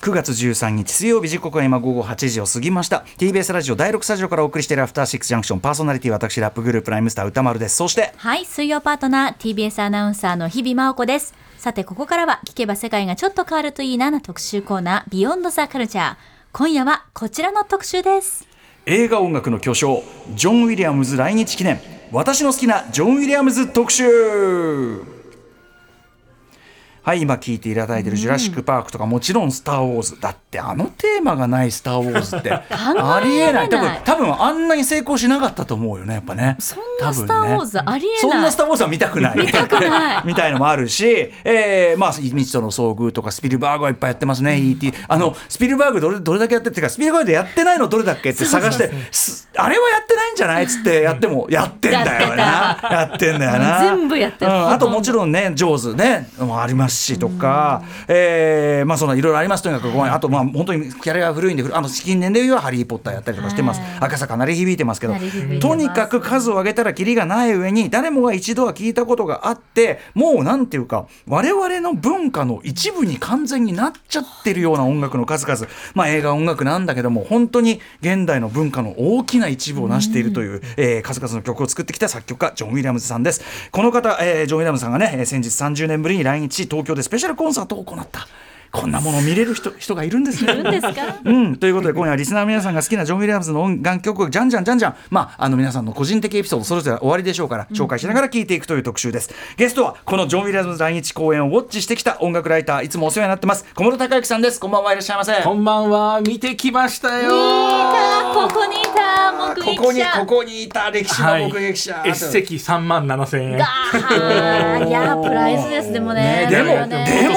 9月13日水曜日時刻は今午後8時を過ぎました。TBS ラジオ第6スタジオからお送りしているアフターシックスジャンクションパーソナリティ私ラップグループライムスター歌丸です。そしてはい水曜パートナー TBS アナウンサーの日々真央子です。さてここからは聞けば世界がちょっと変わるといいなな特集コーナービヨンドザカルチャー今夜はこちらの特集です。映画音楽の巨匠ジョン・ウィリアムズ来日記念。私の好きなジョン・ウィリアムズ特集はい今聞いていただいている「ジュラシック・パーク」とかもちろん「スター・ウォーズ」だってあのテーマがない「スター・ウォーズ」ってありえない。多分多分あんなに成功しなかったと思うよねやっぱね。そんな「スター・ウォーズ」ありえない、そんな「スター・ウォーズ」は見たくない。見たくない。みたいのもあるし、えー、まあ未知との遭遇とかスピルバーグはいっぱいやってますね、E.T. あのスピルバーグどれどれだけやってってかスピルバーグでやってないのどれだっけって探してあれはやってないんじゃないっつってやってもやってんだよな。やってんだよな。全部やってる、うん、あともちろんね上手ねもありますしとか、えー、まあそのいろいろあります。とにかくここにあとまあ本当にキャリアが古いんであの資金年齢はハリー・ポッターやったりとかしてます。赤坂鳴り響いてますけどとにかく数を上げたらキリがない上に誰もが一度は聞いたことがあってもうなんていうか我々の文化の一部に完全になっちゃってるような音楽の数々。まあ映画音楽なんだけども本当に現代の文化の大きな一部を成しているという、えー、数々の曲を作ってきた作曲家ジョン・ウィリアムズさんです。この方、えー、ジョン・ウィリアムズさんがね先日30年ぶりに来日。東東京でスペシャルコンサートを行った。こんなものを見れる人人がいるんですね。うん、ということで今夜はリスナーの皆さんが好きなジョン・ウィリアムズの音楽曲をじゃんじゃんじゃんじゃん、まあ、あの皆さんの個人的エピソードそれぞれ終わりでしょうから紹介しながら聞いていくという特集です。ゲストはこのジョン・ウィリアムズ来日公演をウォッチしてきた音楽ライターいつもお世話になってます小室孝之さんです。こんばんはいらっしゃいませ。こんばんは見てきましたよ。ここにいた目撃者ここにここにいた歴史の目撃者。はい、一席三万七千円。いやプライスですでもね。ねでも、ね、でも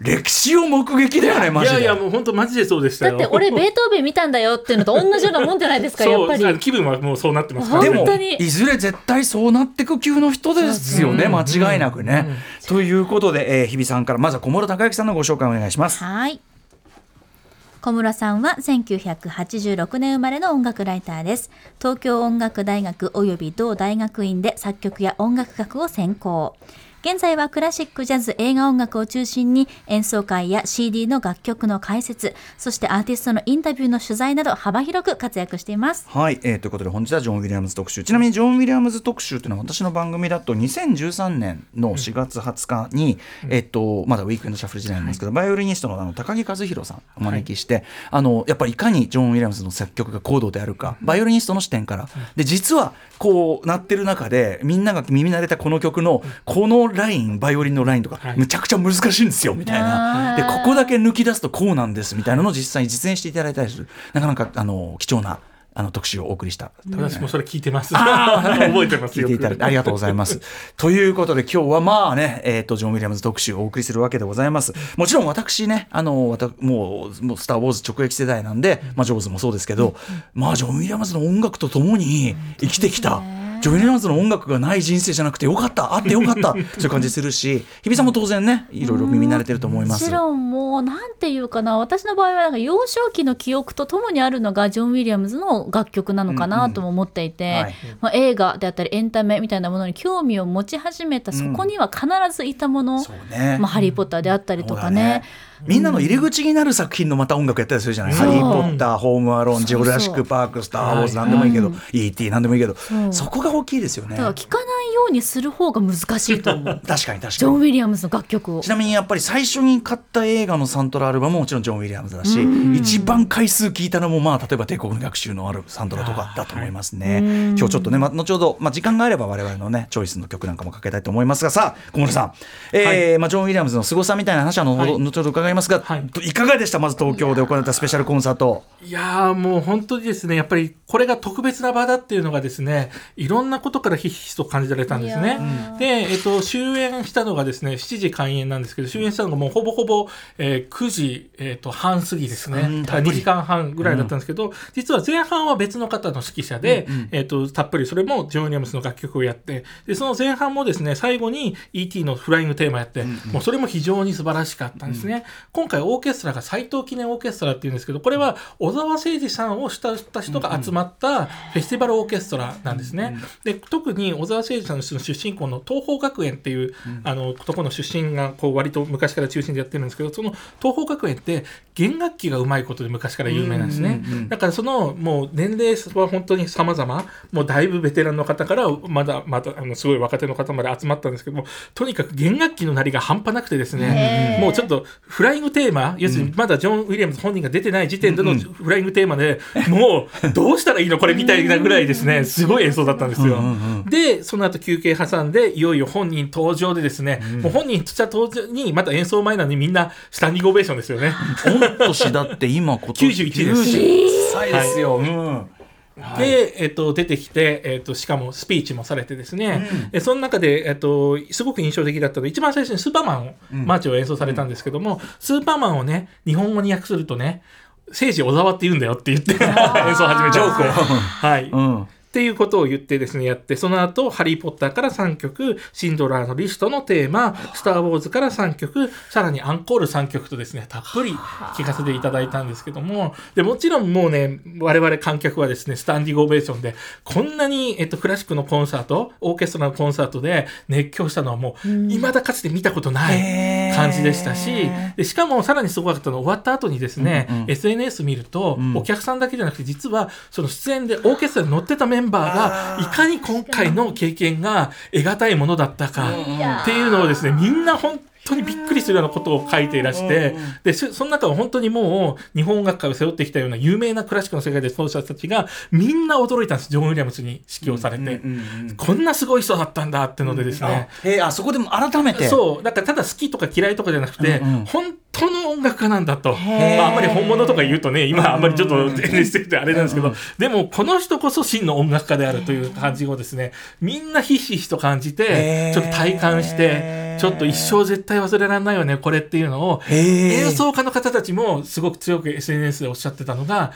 歴史を目撃だよね。いやいやもう本当マジでそうでしただって俺ベートーベン見たんだよっていうのと同じようなもんじゃないですかやっぱり。気分はもうそうなってますでもいずれ絶対そうなってく級の人ですよね間違いなくね、ということで、えー、日比さんからまずは小室孝之さんのご紹介お願いします。はい。小室さんは1986年生まれの音楽ライターです。東京音楽大学及び同大学院で作曲や音楽学を専攻現在はクラシック、ジャズ、映画音楽を中心に演奏会や CD の楽曲の解説、そしてアーティストのインタビューの取材など幅広く活躍しています。はい、えー、ということで本日はジョン・ウィリアムズ特集。ちなみにジョン・ウィリアムズ特集というのは私の番組だと2013年の4月20日に、うん、えっ、とまだウィークエンドシャッフル時代なんですけど、はい、バイオリニストのあの高木和弘さんお招きして、はい、あのやっぱりいかにジョン・ウィリアムズの作曲が高度であるか、バイオリニストの視点から、で実はこうなってる中でみんなが耳慣れたこの曲のこのラインバイオリンのラインとか、むちゃくちゃ難しいんですよみたいなでここだけ抜き出すとこうなんですみたいなのを実際に実演していただいたりするなかなかあの貴重なあの特集をお送りした。私もそれ聞いてます。覚えてます聞いていただいてありがとうございます。ということで今日はまあね、えっ、ー、とジョン・ウィリアムズ特集をお送りするわけでございます。もちろん私ね、あのわたもうもうスター・ウォーズ直撃世代なんで、まあジョーズもそうですけど、まあジョン・ウィリアムズの音楽とともに生きてきた。ジョニー・ランズの音楽がない人生じゃなくてよかった あってよかったそういう感じするし日比さんも当然ねいろいろ耳慣れてると思います。もちろんもうなんていうかな私の場合はなんか幼少期の記憶とともにあるのがジョン・ウィリアムズの楽曲なのかなとも思っていて、うんうんはい、まあ、映画であったりエンタメみたいなものに興味を持ち始めたそこには必ずいたもの、うんね、まあ、ハリー・ポッターであったりとかねみんなの入り口になる作品のまた音楽やったりするじゃない、ハリー・ポッター、ホーム・アローン、ジョラシック・パーク、スター・ウォーズ、なんでもいいけど、E.T. なんでもいいけど、そこが大きいですよね。だから聞かないようにする方が難しいと思う。確かに確かに。ジョン・ウィリアムズの楽曲を。ちなみにやっぱり最初に買った映画のサントラアルバムももちろんジョン・ウィリアムズだし、一番回数聞いたのも、まあ、例えば帝国の学習のあるサントラとかだと思いますね。今日ちょっとね、まあ、後ほど、まあ、時間があれば我々のね、チョイスの曲なんかもかけたいと思いますが、さあ、小室さん、えー、はい、まあ、ジョン・ウィリアムズの凄さみたいな話は後ほど伺いますが、はい。いかがでした？まず東京で行われたスペシャルコンサート。いやもう本当にですねやっぱりこれが特別な場だっていうのがですねいろんなことからひしひしと感じられたんですね。で、えっと、終演したのがですね7時開演なんですけど終演したのがもうほぼほぼ、えー、9時、えー、と半過ぎですね。2時間半ぐらいだったんですけど、うん、実は前半は別の方の指揮者で、うんうん、えーと、たっぷりそれもジョーニアムスの楽曲をやってでその前半もですね最後に E.T. のフライングテーマやって、うんうん、もうそれも非常に素晴らしかったんですね、うん、今回オーケストラが斎藤記念オーケストラっていうんですけどこれは小沢誠二さんを慕った人が集ままったフェスティバルオーケストラなんですね。で特に小沢誠二さんの出身校の東邦学園っていう、あのところの出身がこう割と昔から中心でやってるんですけどその東邦学園って弦楽器がうまいことで昔から有名なんですね。だからそのもう年齢は本当に様々もうだいぶベテランの方からまだまだあのすごい若手の方まで集まったんですけどもとにかく弦楽器の鳴りが半端なくてですねもうちょっとフライングテーマ？要するにまだジョン・ウィリアムズ本人が出てない時点でのフライングテーマでもう どうしたらいいのこれみたいなぐらいですねすごい演奏だったんですよ。でその後休憩挟んでいよいよ本人登場でですね、もう本人とした登場にまた演奏前なのにみんなスタンディングオベーションですよね。御年だって今今年91です。91歳ですよ、うんで、えっと、出てきて、えっと、しかもスピーチもされてですね、でその中で、えっと、すごく印象的だったのは、一番最初にスーパーマンを、マーチを演奏されたんですけども、スーパーマンをね、日本語に訳するとね、征爾小澤って言うんだよって言って 演奏を始めちゃうんですよ。はい。うんっていうことを言ってですね、やって、その後、ハリー・ポッターから3曲、シンドラーのリストのテーマ、スター・ウォーズから3曲、さらにアンコール3曲とですね、たっぷり聴かせていただいたんですけども、で、もちろんもうね、我々観客はですね、スタンディングオベーションで、こんなに、えっと、クラシックのコンサート、オーケストラのコンサートで熱狂したのはもう、未だかつて見たことない感じでしたし、でしかもさらにすごかったのは終わった後にですね、SNS 見ると、お客さんだけじゃなくて、実はその出演でオーケストラに乗ってたメンバーが、いかに今回の経験が得難いものだったかっていうのをですね、みんな本当にびっくりするようなことを書いていらして、で、そその中は本当にもう日本音楽界を背負ってきたような有名なクラシックの世界で奏者たちがみんな驚いたんです。ジョン・ウィリアムスに指揮をされて。こんなすごい人だったんだってのでですね。あえーあそこでも改めてそう。だからただ好きとか嫌いとかじゃなくて、うんうん本当の音楽家なんだと。まーあ、あんまり本物とか言うとね、今あんまりちょっと NST ってあれなんですけど、でもこの人こそ真の音楽家であるという感じをですね、みんなひしひしと感じてちょっと体感して、ちょっと一生絶対忘れられないよね、これっていうのを、演奏家の方たちもすごく強く SNS でおっしゃってたのが、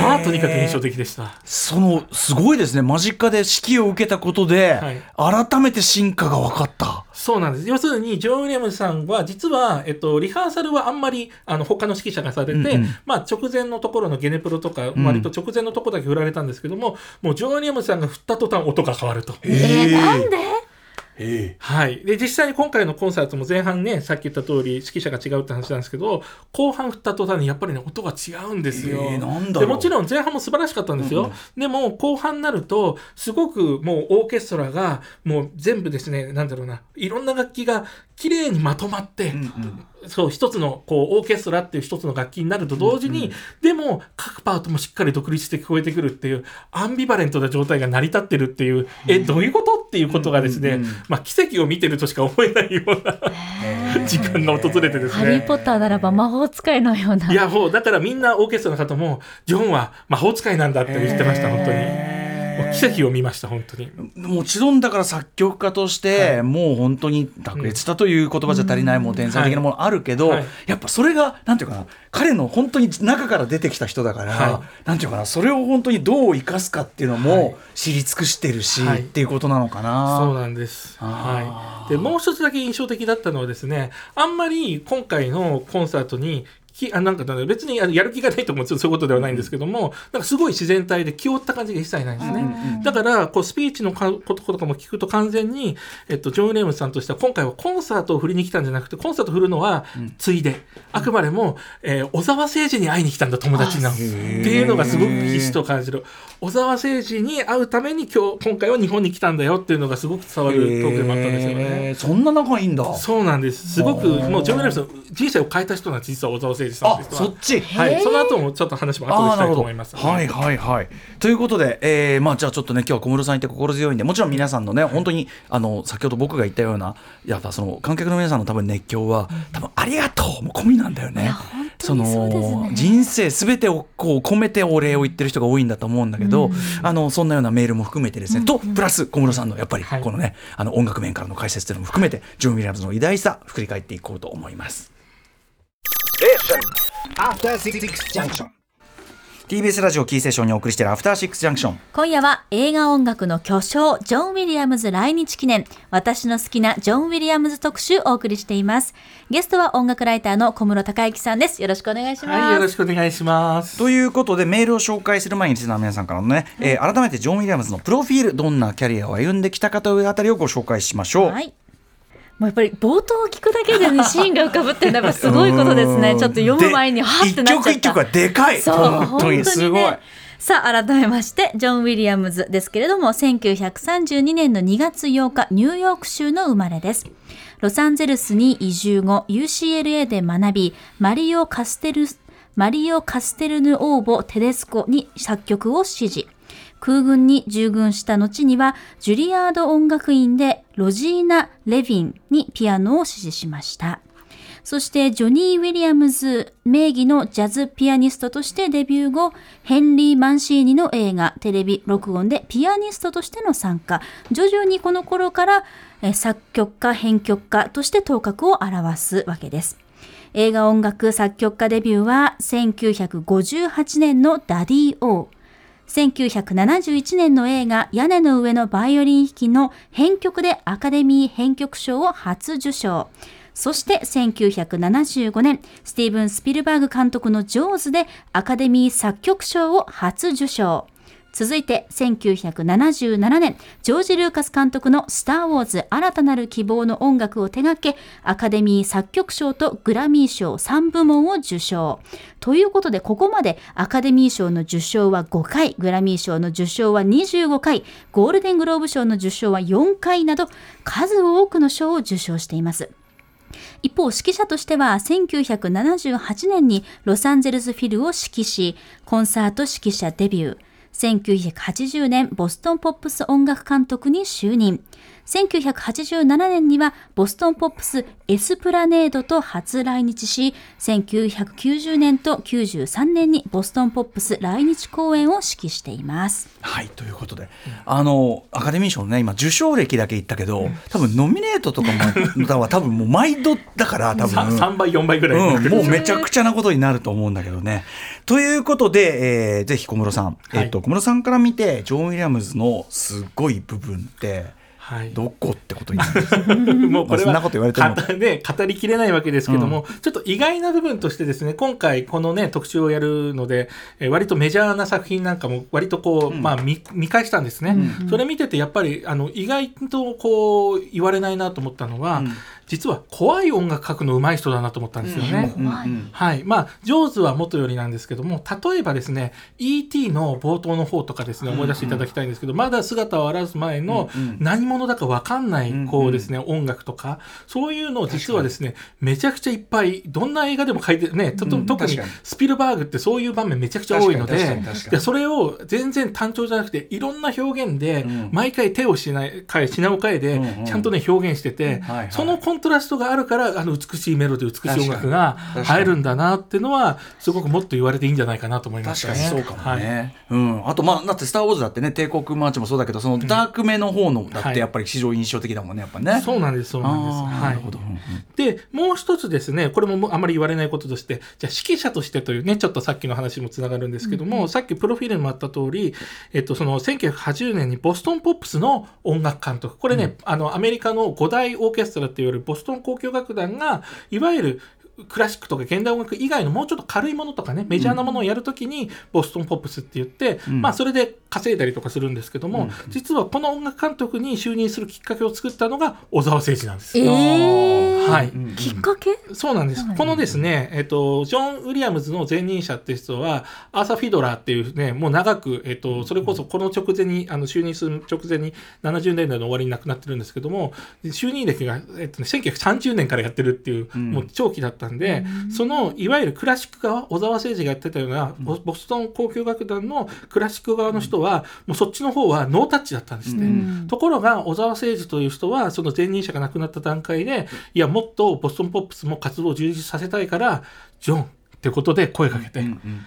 まあ、とにかく印象的でした。そのすごいですね。間近で指揮を受けたことで、改めて進化が分かった。そうなんです。要するに、ジョン・ウィリアムズさんは、実は、えっと、リハーサルはあんまり、あの、他の指揮者がされて、うんうん。まあ、直前のところのゲネプロとか、割と直前のところだけ振られたんですけども、もう、ジョン・ウィリアムズさんが振った途端、音が変わると。えー、なんで？はい。で、実際に今回のコンサートも前半ね、さっき言った通り、指揮者が違うって話なんですけど、後半振った途端にやっぱりね、音が違うんですよ。でもちろん前半も素晴らしかったんですよ。でも、後半になると、すごくもうオーケストラが、もう全部ですね、なんだろうな、いろんな楽器が綺麗にまとまって、そう、一つの、こう、オーケストラっていう一つの楽器になると同時に、でも、各パートもしっかり独立して聞こえてくるっていう、アンビバレントな状態が成り立ってるっていう、え、どういうことっていうことがですね、まあ、奇跡を見てるとしか思えないような時間が訪れてですハリー・ね。ポッターならば魔法使いのような。いや、もう、だからみんなオーケストラの方も、ジョンは魔法使いなんだって言ってました、本当に。奇跡を見ました、本当に。もちろんだから作曲家として、もう本当に卓越だという言葉じゃ足りないもう天才的なものあるけど、はいはいやっぱそれがなんていうかな彼の本当に中から出てきた人だから、はなんていうかなそれを本当にどう生かすかっていうのも知り尽くしてるし、はいっていうことなのかな。そうなんです。はい。で、もう一つだけ印象的だったのはですね、あんまり今回のコンサートに、きあなんか別にあのやる気がないともちろんそういうことではないんですけども、なんかすごい自然体で気負った感じが一切ないんですね。だから、こうスピーチのかこととかも聞くと完全に、えっと、ジョン・ウィリアムズさんとしては今回はコンサートを振りに来たんじゃなくて、コンサート振るのはついで、あくまでも、えー小沢誠二に会いに来たんだ、友達なの。っていうのがすごくひしと感じる。小沢誠二に会うために今日、今回は日本に来たんだよっていうのがすごく伝わるトークでもあったんですよね。そんな仲いいんだ。そうなんです。すごく、もうジョン・ウィリアムズの人生を変えた人なんです、実は小沢誠んあですそっち。はい、その後もちょっと話も後でしたいと思います。はいはいはい。ということで、えーまあ、じゃあちょっとね今日は小室さんいて心強いんでもちろん皆さんのね本当にあの先ほど僕が言ったようなやっぱその観客の皆さんの多分熱狂は多分ありがとうも込みなんだよね。そうですねの人生すべてをこう込めてお礼を言ってる人が多いんだと思うんだけど、あのそんなようなメールも含めてですね、とプラス小室さんのやっぱりはいこのね、あの音楽面からの解説というのも含めてジョン・ウィリアムズの偉大さ振り返っていこうと思います。After Six Junction. TBS ラジオキーセッションにお送りしているアフターシックスジャンクション今夜は映画音楽の巨匠、ジョン・ウィリアムズ来日記念、私の好きなジョン・ウィリアムズ特集をお送りしています。ゲストは音楽ライターの小室孝之さんです。よろしくお願いします。はい、よろしくお願いします。ということでメールを紹介する前にリスナーの皆さんからのね、えー改めてジョン・ウィリアムズのプロフィールどんなキャリアを歩んできたかというあたりをご紹介しましょう、はい。もうやっぱり冒頭を聞くだけでね、シーンが浮かぶっていうのはやっぱすごいことですね。ちょっと読む前にはってなっちゃった。で一曲一曲がでかいそう、本当ににすごい、ね。さあ、改めまして、ジョン・ウィリアムズですけれども、1932年の2月8日、ニューヨーク州の生まれです。ロサンゼルスに移住後、UCLA で学び、マリオ・カステル、マリオ・カステルヌオーボ・テデスコに作曲を指示。空軍に従軍した後には、ジュリアード音楽院でロジーナ・レヴィンにピアノを指示しました。そしてジョニー・ウィリアムズ名義のジャズピアニストとしてデビュー後、ヘンリー・マンシーニの映画、テレビ録音でピアニストとしての参加。徐々にこの頃から作曲家、編曲家として頭角を現すわけです。映画音楽作曲家デビューは1958年のダディ・オー。1971年の映画屋根の上のバイオリン弾きの編曲でアカデミー編曲賞を初受賞。そして1975年、スティーブン・スピルバーグ監督のジョーズでアカデミー作曲賞を初受賞。続いて1977年、ジョージ・ルーカス監督のスター・ウォーズ新たなる希望の音楽を手掛け、アカデミー作曲賞とグラミー賞3部門を受賞。ということで、ここまでアカデミー賞の受賞は5回、グラミー賞の受賞は25回、ゴールデングローブ賞の受賞は4回など、数多くの賞を受賞しています。一方、指揮者としては1978年にロサンゼルスフィルを指揮し、コンサート指揮者デビュー。1980年、ボストンポップス音楽監督に就任。1987年にはボストンポップスエスプラネードと初来日し、1990年と93年にボストンポップス来日公演を指揮しています。はいということで、あのアカデミー賞のね今受賞歴だけ言ったけど、多分ノミネートとかもだは多分もう毎度だから多分さ3倍、4倍ぐらい。うん、もうめちゃくちゃなことになると思うんだけどね。ということで、えーぜひ小室さん、えっと小室さんから見てジョン・ウィリアムズのすごい部分ってはい。どこってことになるんですか もうこれはそんなこと言われても。語りきれないわけですけども、ちょっと意外な部分としてですね今回このね特集をやるので、えー割とメジャーな作品なんかも割とこう、まあ見見返したんですね、それ見ててやっぱりあの意外とこう言われないなと思ったのは、うん実は怖い音楽書くの上手い人だなと思ったんですよね。うんうんはい。まあ、ジョーズは元よりなんですけども、例えばですね、E.T. の冒頭の方とかですね、思い出していただきたいんですけど、まだ姿を現す前のうんうん。何者だかわかんないうんうん、こうですね、音楽とか、そういうのを実はですね、めちゃくちゃいっぱい、どんな映画でも書いてね、ととうん。特にスピルバーグってそういう場面めちゃくちゃ多いのででそれを全然単調じゃなくて、いろんな表現でうん、毎回手をしない、変え、品を変えでうんうん、ちゃんとね、表現しててそのコントラストがあるから、あの美しいメロディー、美しい音楽が入るんだなっていうのは、すごくもっと言われていいんじゃないかなと思いまし確たね。かにそうかもはい。ね、うん、あとまあだって「スター・ウォーズ」だってね帝国マーチもそうだけどそのダークめの方のだってやっぱり非常に印象的だもんねやっぱね。そうなんです、そうなんです。ない。るほど、うんうん。で、もう一つですね、これもあまり言われないこととして、じゃあ指揮者としてというね、ちょっとさっきの話にもつながるんですけども、さっきプロフィールにもあった通り、えっと、その1980年にボストンポップスの音楽監督、これね、あの、アメリカの五大オーケストラっていわれるボストン交響楽団が、いわゆるクラシックとか現代音楽以外のもうちょっと軽いものとかね、メジャーなものをやるときに、ボストンポップスって言って、うん。まあ、それで稼いだりとかするんですけども、うん。実はこの音楽監督に就任するきっかけを作ったのが小沢誠二なんです。えー、はい。きっかけ？そうなんです。はい。このですね、えっと、ジョン・ウィリアムズの前任者って人は、アーサー・フィドラーっていうね、もう長く、えっと、それこそこの直前に、あの、就任する直前に70年代の終わりに亡くなってるんですけども、就任歴が、えっとね、1930年からやってるっていう、うん。もう長期だったんで、その、いわゆるクラシック側、小沢誠二がやってたような、ボボストン交響楽団のクラシック側の人は、もうそっちの方はノータッチだったんですね。うん。ところが、小沢誠二という人は、その前任者が亡くなった段階で、いや、もっとボストンポップスも活動を充実させたいから、ジョンってことで声かけて、うんうん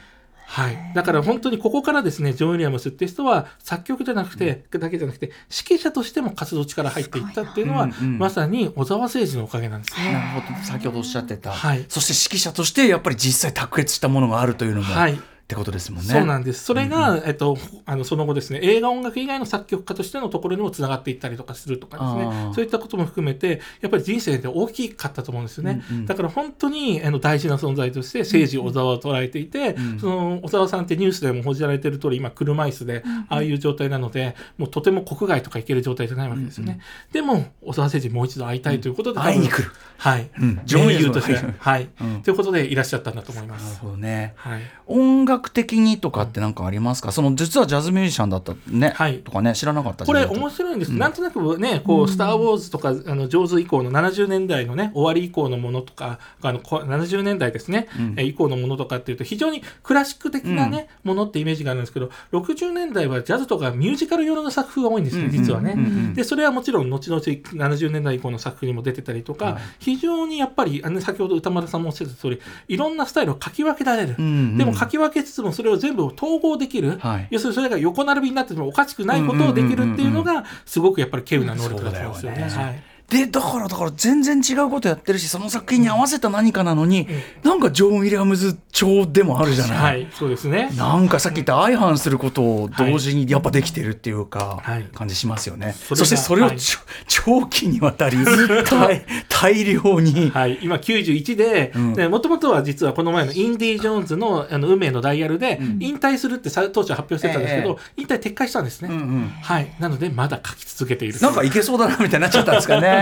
はい。だから本当にここからですね、ジョン・ウィリアムスっていう人は、作曲じゃなくて、だけじゃなくて、指揮者としても活動力入っていったっていうのは、うんうん。まさに小沢誠二のおかげなんですね。なるほど先ほどおっしゃってた、はい。そして指揮者としてやっぱり実際卓越したものがあるというのも、はい。ってことですもんね。そうなんです。それが、えっと、あのその後ですね、映画音楽以外の作曲家としてのところにもつながっていったりとかするとかですあねー、そういったことも含めて、やっぱり人生で大きかったと思うんですよね。うんうんだから本当にあの大事な存在として、政治小沢を捉えていて、んその小沢さんってニュースでも報じられている通り、今、車椅子で、ああいう状態なので、もうとても国外とか行ける状態じゃないわけですよね。でも、小沢誠治もう一度会いたいということで、会いに来る。はい。うん上優としてはい。うんということでいらっしゃったんだと思いまなるす。ほどね。はい。音楽的にとかって何かありますか、その実はジャズミュージシャンだったね、はい。とかね知らなかったこれ面白いんです、なんとなくね、こう、スター・ウォーズとか、あの、上手以降の70年代のね、終わり以降のものとか、あの、こ70年代ですね、え以降のものとかっていうと、非常にクラシック的なね、ものってイメージがあるんですけど、60年代はジャズとかミュージカル用の作風が多いんですね、実はね。うん。うん。うん。うんで、それはもちろん、後々70年代以降の作風にも出てたりとか、はい非常にやっぱり、あの、先ほど歌丸さんもおっしゃってた通り、いろんなスタイルを書き分けられる。うんうん。でも書き分けつつも、それを全部統合できる。はい要するにそれが横並びになっててもおかしくないことをできるっていうのがすごくやっぱり稀有な能力だと思うんですよね。でだからだから全然違うことやってるしその作品に合わせた何かなのに、なんかジョン・ウィリアムズ調でもあるじゃない、はい、そうですね。なんかさっき言った相反することを同時にやっぱできてるっていうか、はい。感じしますよね。そしてそれをはい。長期にわたり大 大量に、はい、今91で、うん。もともとは実はこの前のインディ・ジョーンズのあの運命のダイヤルで、引退するってさ当初は発表してたんですけど、引退撤回したんですね。うんうん。はい、なのでまだ書き続けている。なんかいけそうだなみたいになっちゃったんですかね。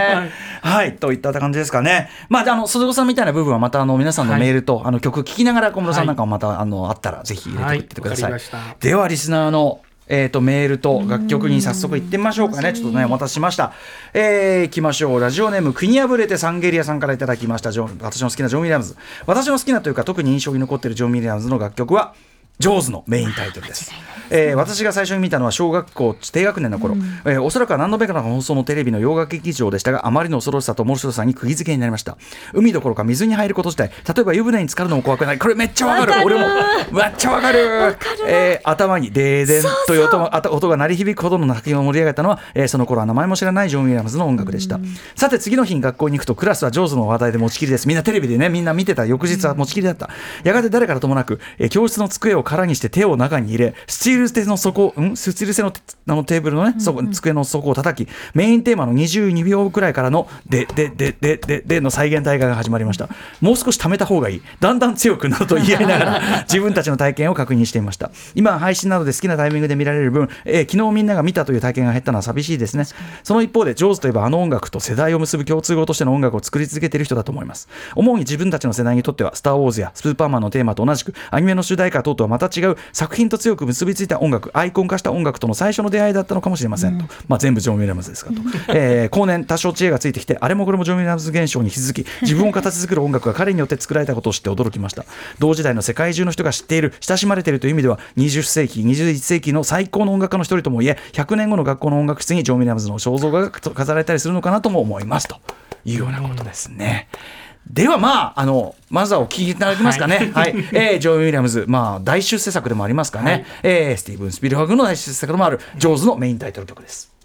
はい、といった感じですかね。まあ、あ、あの、鈴子さんみたいな部分はまた、あの、皆さんのメールと、あの、曲聞きながら、小室さんなんかもまた、あの、あったら、ぜひ入れていってください。はいでは、リスナーの、えー、とメールと楽曲に早速行ってみましょうかね。ちょっとね、お待たせしました。えー、行きましょう。ラジオネーム、国破れてサンゲリアさんからいただきました。ジョン私の好きなジョン・ウィリアムズ。私の好きなというか、特に印象に残っているジョン・ウィリアムズの楽曲は、ジョーズのメインタイトルです。えー私が最初に見たのは小学校低学年の頃、えーおそらくは何度目かの放送のテレビの洋楽劇場でしたがあまりの恐ろしさと面白さに釘付けになりました。海どころか水に入ること自体例えば湯船に浸かるのも怖くない。これめっちゃわかる。俺もめっちゃわかる。えー頭にデーデンという音音が鳴り響くほどの作品を盛り上げたのは、えーその頃は名前も知らないジョン・ウィリアムズの音楽でした、さて次の日に学校に行くとクラスはジョーズの話題で持ちきりです。みんなテレビでねみんな見てた。翌日は持ちきりだった、やがて誰からともなく、えー教室の机を空にして手を中に入れスチール製の底ん？スチール製のてあのテーブルのね、そこ机の底を叩きメインテーマの22秒くらいからのででででででの再現大会が始まりました。もう少し貯めた方がいい。だんだん強くなると言い合いながら 自分たちの体験を確認していました。今は配信などで好きなタイミングで見られる分、えー昨日みんなが見たという体験が減ったのは寂しいですね。その一方でジョーズといえばあの音楽と世代を結ぶ共通語としての音楽を作り続けている人だと思います。主に自分たちの世代にとってはスター・ウォーズやスーパーマンのテーマと同じくアニメの主題歌等とはまた違う作品と強く結びついた音楽アイコン化した音楽との最初の出会いだったのかもしれませんと、まあ、全部ジョン・ウィリアムズですかと、えー後年多少知恵がついてきてあれもこれもジョン・ウィリアムズ現象に気づき自分を形作る音楽が彼によって作られたことを知って驚きました。同時代の世界中の人が知っている親しまれているという意味では20世紀21世紀の最高の音楽家の一人ともいえ100年後の学校の音楽室にジョン・ウィリアムズの肖像画が飾られたりするのかなとも思いますというようなことですね。ではまあ、あの、まずはお聞きいただけますかね。はい。えージョン・ウィリアムズ、まあ、大出世作でもありますかね。はいえースティーブン・スピルバーグの大出世作でもある、ジョーズのメインタイトル曲です。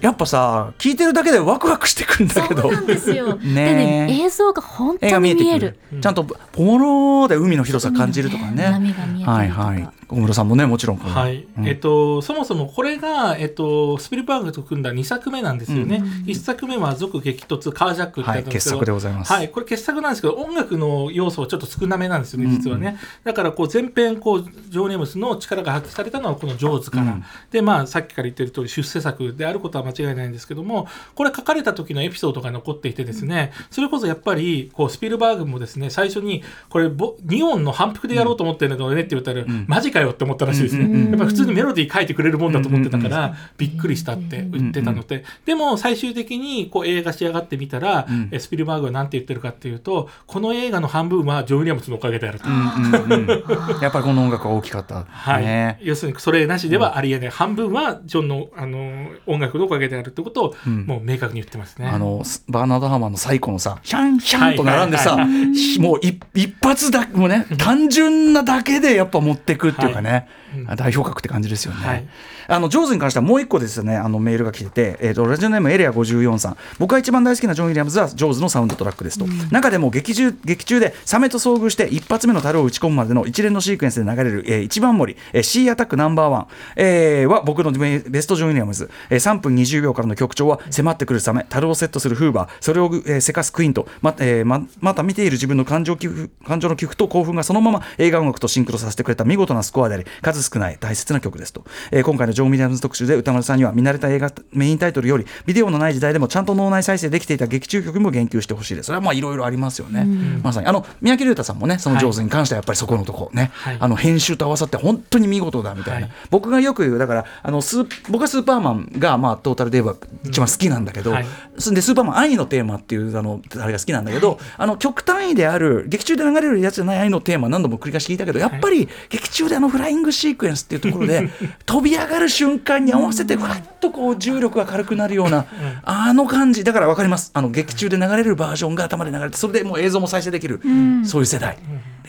やっぱさ、聞いてるだけでワクワクしてくんだけどそう、なんですよ。ね でね映像が本当絵が見えてくに見えるる。。ちゃんと、ポローで海の広さ感じるとかね。波が見えたりとかはいはい。小室さんもね、もちろん。はいうんえっと、そもそもこれが、えっと、スピルバーグと組んだ2作目なんですよね。1作目は続激突カージャックってやはい、傑つなんですけど、作でございます。はい、これ傑作なんですけど音楽の要素はちょっと少なめなんですよね実はね、だからこう前編こうジョー・ネームスの力が発揮されたのはこの「ジョーズ」から、うんでまあさっきから言ってる通り出世作であることは間違いないんですけどもこれ書かれた時のエピソードが残っていてですねそれこそやっぱりこうスピルバーグもですね最初にこれボ2音の反復でやろうと思ってるんだけどねって言ったら、マジかよって思ったらしいですね、うんやっぱり普通にメロディー書いてくれるもんだと思ってたから、びっくりしたって言ってたので、でも最終的にこう映画仕上がってみたら、ん。えスピルバーグは何て言ってるかっていうとこの映画の半分はジョン・ウィリアムズのおかげであると。うんうんうんやっぱりこの音楽は大きかった。はい。ね。要するにそれなしではありえない、半分はジョンのあの音楽のおかかげであるってことを、もう明確に言ってますね。あのバーナード・ハーマンの最古のさシャンシャンと並んでさ、もう一一発だもうね単純なだけでやっぱ持ってくっていうかね、はい、代表格って感じですよね。はいあのジョーズに関してはもう一個ですねあのメールが来てて、えーと、ラジオネームエレア54さん。僕が一番大好きなジョン・ウィリアムズはジョーズのサウンドトラックですと、うん、中でも劇中劇中でサメと遭遇して一発目の樽を打ち込むまでの一連のシークエンスで流れる、えー、一番盛り、えー、C アタックナンバーワン、えー、は僕のベストジョン・ウィリアムズ、えー、3分20秒からの曲調は迫ってくるサメ樽をセットするフーバー。それを、えー、せかすクイーンとま,、えー、ままた見ている自分の感情感情の起伏と興奮がそのまま映画音楽とシンクロさせてくれた見事なスコアであり数少ない大切な曲ですと、えー、今回のジョン・ウィリアムズ特集で歌丸さんには見慣れた映画メインタイトルよりビデオのない時代でもちゃんと脳内再生できていた劇中曲にも言及してほしいです。それはまあいろいろありますよね、まさに。あの三宅龍太さんもねその上手に関してはやっぱりそこのとこね、はい、あの編集と合わさって本当に見事だみたいな、はい、僕がよく言うだからあのス僕はスーパーマンがまあトータルデーブは一番好きなんだけど、うんはい、でスーパーマン愛のテーマっていうあのあれが好きなんだけど、あの極単位である劇中で流れるやつじゃない愛のテーマ何度も繰り返し聞いたけどやっぱり劇中であのフライングシークエンスっていうところで飛び上がる瞬間に合わせてわっとこう重力が軽くなるような、あの感じ。だから分かります。あの劇中で流れるバージョンが頭で流れてそれでもう映像も再生できる、そういう世代。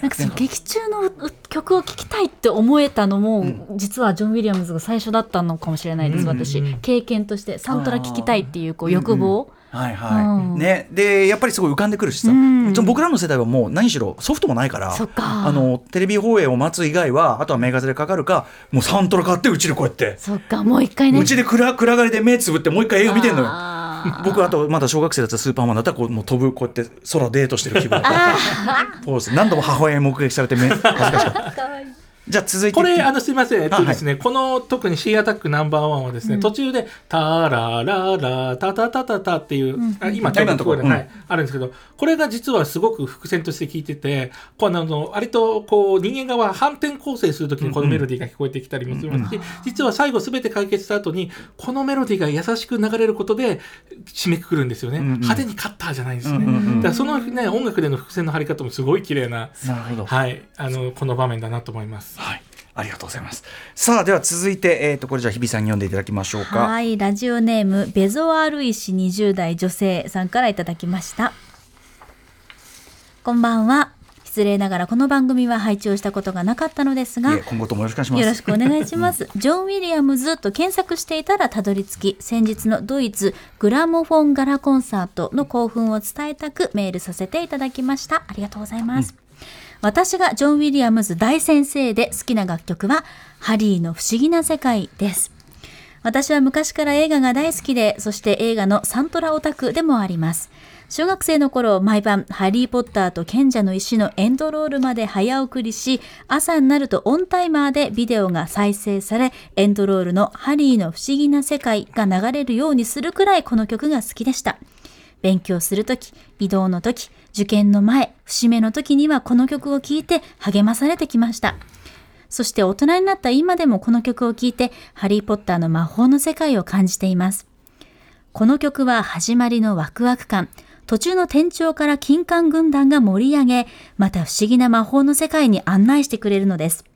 なんかその劇中の曲を聴きたいって思えたのも、うん、実はジョン・ウィリアムズが最初だったのかもしれないです、私。経験としてサントラ聴きたいっていうこう欲望、はいはい、うん、ね、でやっぱりすごい浮かんでくるしさ、うん、僕らの世代はもう何しろソフトもないからあのテレビ放映を待つ以外はあとはメガゼでかかるかもうサントラ買ってうちでこうやって。そっかもう一回ね。うちで暗暗がりで目つぶってもう一回映画見てんのよ。僕あとまだ小学生だったスーパーマンだったらこうもう飛ぶこうやって空デートしてる気分何度も母親に目撃されて目恥ずかしかった じゃ続いてこれあのすみません。えっとですね、はい、この特に C アタックナンバーワンはですね、うん、途中で「タラララタタタタタ」っていう、うん、あ今ちょっと聞こえる、はい、あるんですけどこれが実はすごく伏線として聞いててこうあの割とこう人間側反転構成するときにこのメロディーが聞こえてきたりもするし、うん、実は最後すべて解決した後にこのメロディーが優しく流れることで締めくくるんですよね、派手にカッターじゃないんですよね、だからそのね音楽での伏線の張り方もすごい綺麗ななるほど、はい、あのこの場面だなと思います。はいありがとうございます。さあ、では続いて、えっ、ー、と、これじゃあ日比さんに読んでいただきましょうか。はい、ラジオネーム、ベゾアルイシ20代女性さんからいただきました。こんばんは。失礼ながらこの番組は配置をしたことがなかったのですが今後ともよろしくお願いしますよろしくお願いします ジョン・ウィリアムズと検索していたらたどり着き先日のドイツグラモフォンガラコンサートの興奮を伝えたくメールさせていただきましたありがとうございます、うん私がジョン・ウィリアムズ大先生で好きな楽曲はハリーの不思議な世界です。私は昔から映画が大好きで、そして映画のサントラオタクでもあります。小学生の頃、毎晩、ハリー・ポッターと賢者の石のエンドロールまで早送りし、朝になるとオンタイマーでビデオが再生され、エンドロールのハリーの不思議な世界が流れるようにするくらいこの曲が好きでした。勉強するとき、移動のとき、受験の前、節目の時にはこの曲を聴いて励まされてきました。そして大人になった今でもこの曲を聴いて、ハリーポッターの魔法の世界を感じています。この曲は始まりのワクワク感、途中の転調から金管軍団が盛り上げ、また不思議な魔法の世界に案内してくれるのです。